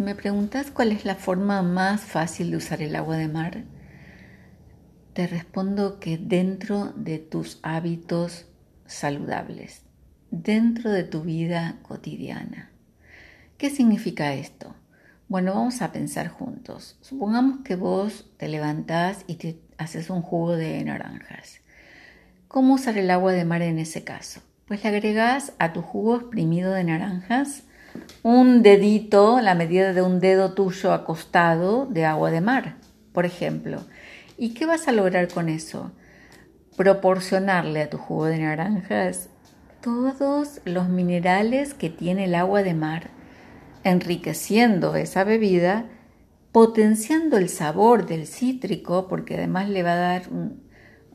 Si me preguntas cuál es la forma más fácil de usar el agua de mar, te respondo que dentro de tus hábitos saludables, dentro de tu vida cotidiana. ¿Qué significa esto? Bueno, vamos a pensar juntos. Supongamos que vos te levantás y te haces un jugo de naranjas. ¿Cómo usar el agua de mar en ese caso? Pues le agregás a tu jugo exprimido de naranjas un dedito, la medida de un dedo tuyo acostado de agua de mar, por ejemplo. ¿Y qué vas a lograr con eso? Proporcionarle a tu jugo de naranjas todos los minerales que tiene el agua de mar enriqueciendo esa bebida, potenciando el sabor del cítrico, porque además le va a dar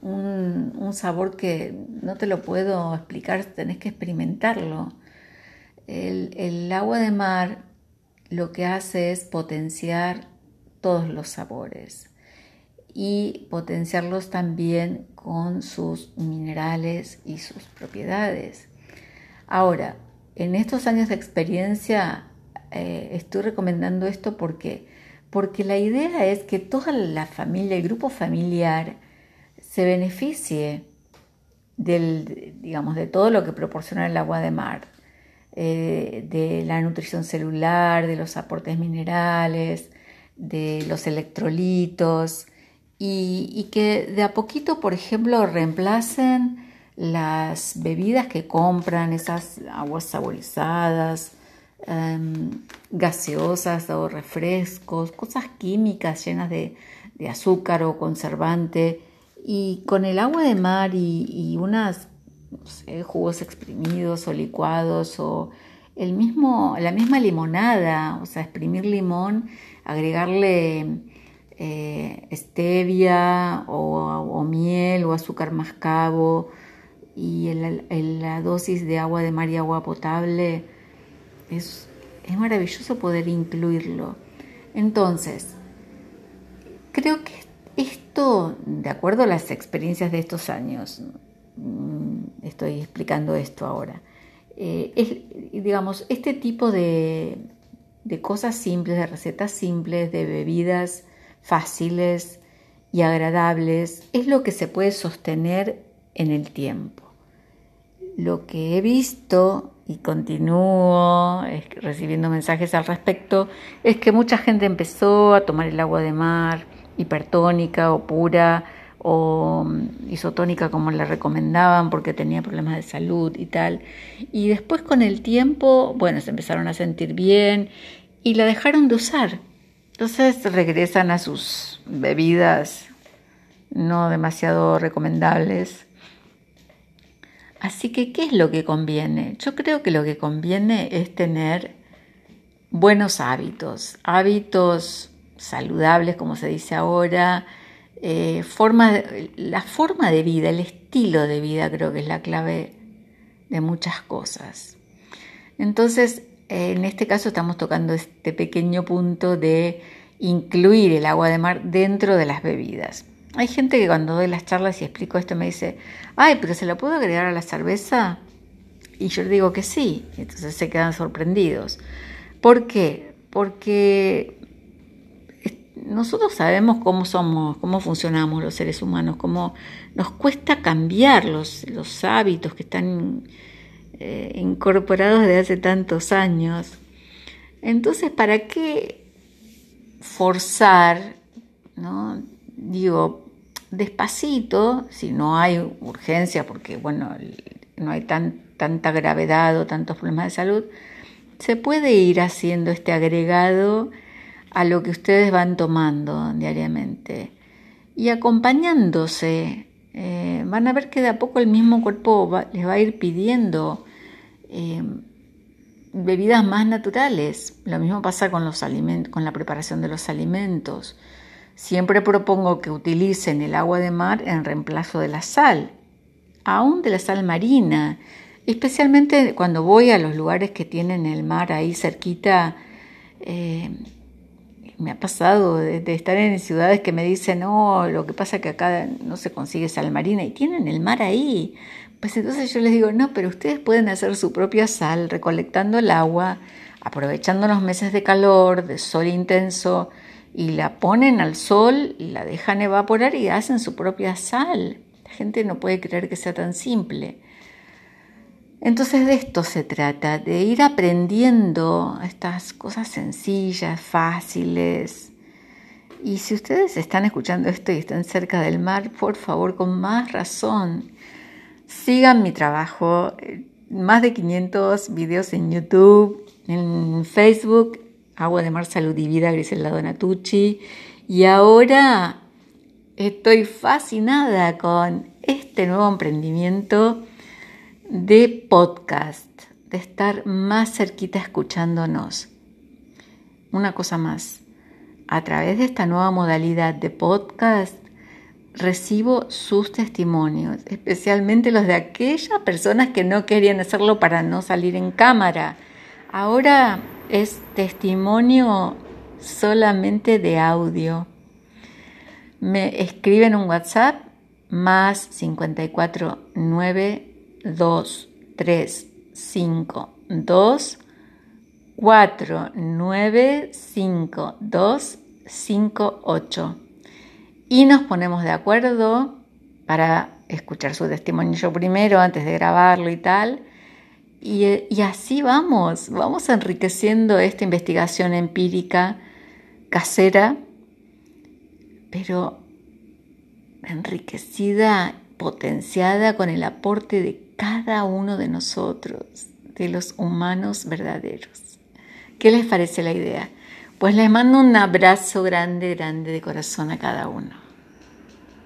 un, sabor que no te lo puedo explicar, tenés que experimentarlo. El, agua de mar lo que hace es potenciar todos los sabores y potenciarlos también con sus minerales y sus propiedades. Ahora, en estos años de experiencia eh, estoy recomendando esto porque, porque la idea es que toda la familia, el grupo familiar, se beneficie del, digamos, de todo lo que proporciona el agua de mar, eh, de la nutrición celular, de los aportes minerales, de los electrolitos, y, que de a poquito, por ejemplo, reemplacen las bebidas que compran, esas aguas saborizadas, Em, gaseosas o refrescos, cosas químicas llenas de, azúcar o conservante. Y con el agua de mar y, unas jugos exprimidos o licuados o el mismo, la misma limonada, o sea, exprimir limón, agregarle eh, stevia o, miel o azúcar mascabo y la dosis de agua de mar y agua potable es, maravilloso poder incluirlo. Entonces, creo que esto, de acuerdo a las experiencias de estos años, estoy explicando esto ahora, eh, digamos, este tipo de, de cosas simples, de recetas simples, de bebidas fáciles y agradables, es lo que se puede sostener en el tiempo. Lo que he visto y continúo recibiendo mensajes al respecto, es que mucha gente empezó a tomar el agua de mar hipertónica o pura o mm, isotónica como le recomendaban porque tenía problemas de salud y tal. Y después con el tiempo, bueno, se empezaron a sentir bien y la dejaron de usar. Entonces regresan a sus bebidas no demasiado recomendables Así que, ¿qué es lo que conviene? Yo creo que lo que conviene es tener buenos hábitos, hábitos saludables, como se dice ahora, eh, la forma de vida, el estilo de vida creo que es la clave de muchas cosas. Entonces, en este caso estamos tocando este pequeño punto de incluir el agua de mar dentro de las bebidas. Hay gente que cuando doy las charlas y explico esto me dice, ay, pero ¿se la puedo agregar a la cerveza? Y yo digo que sí, entonces se quedan sorprendidos. ¿Por qué? Porque nosotros sabemos cómo somos, cómo funcionamos los seres humanos, cómo nos cuesta cambiar los, hábitos que están eh, incorporados desde hace tantos años. Entonces, ¿para qué forzar? Digo, despacito, si no hay urgencia, porque bueno, no hay tan, tanta gravedad o tantos problemas de salud, se puede ir haciendo este agregado a lo que ustedes van tomando diariamente y acompañándose. Eh, van a ver que de a poco el mismo cuerpo les va a ir pidiendo eh, bebidas más naturales. Lo mismo pasa con, los con la preparación de los alimentos. Siempre propongo que utilicen el agua de mar en reemplazo de la sal, aún de la sal marina, especialmente cuando voy a los lugares que tienen el mar ahí cerquita. Eh, me ha pasado de, estar en ciudades que me dicen, no, lo que pasa es que acá no se consigue sal marina y tienen el mar ahí. Pues entonces yo les digo, no, pero ustedes pueden hacer su propia sal recolectando el agua, aprovechando los meses de calor, de sol intenso, y la ponen al sol, la dejan evaporar y hacen su propia sal. La gente no puede creer que sea tan simple. Entonces de esto se trata, de ir aprendiendo estas cosas sencillas, fáciles. Y si ustedes están escuchando esto y están cerca del mar, por favor, con más razón, sigan mi trabajo. Más de 500 videos en YouTube, en Facebook, Agua de Mar Salud y Vida, Grisela Donatucci. Y ahora estoy fascinada con este nuevo emprendimiento de podcast, de estar más cerquita escuchándonos. Una cosa más, a través de esta nueva modalidad de podcast, recibo sus testimonios, especialmente los de aquellas personas que no querían hacerlo para no salir en cámara. Ahora es testimonio solamente de audio. Me escriben un WhatsApp más 549 2, 3, 5, 2, 4, 9, 5, 2, 5, 8. Y nos ponemos de acuerdo para escuchar su testimonio yo primero antes de grabarlo y tal. Y, y así vamos, vamos enriqueciendo esta investigación empírica casera, pero enriquecida, potenciada con el aporte de cada uno de nosotros, de los humanos verdaderos. ¿Qué les parece la idea? Pues les mando un abrazo grande, grande de corazón a cada uno.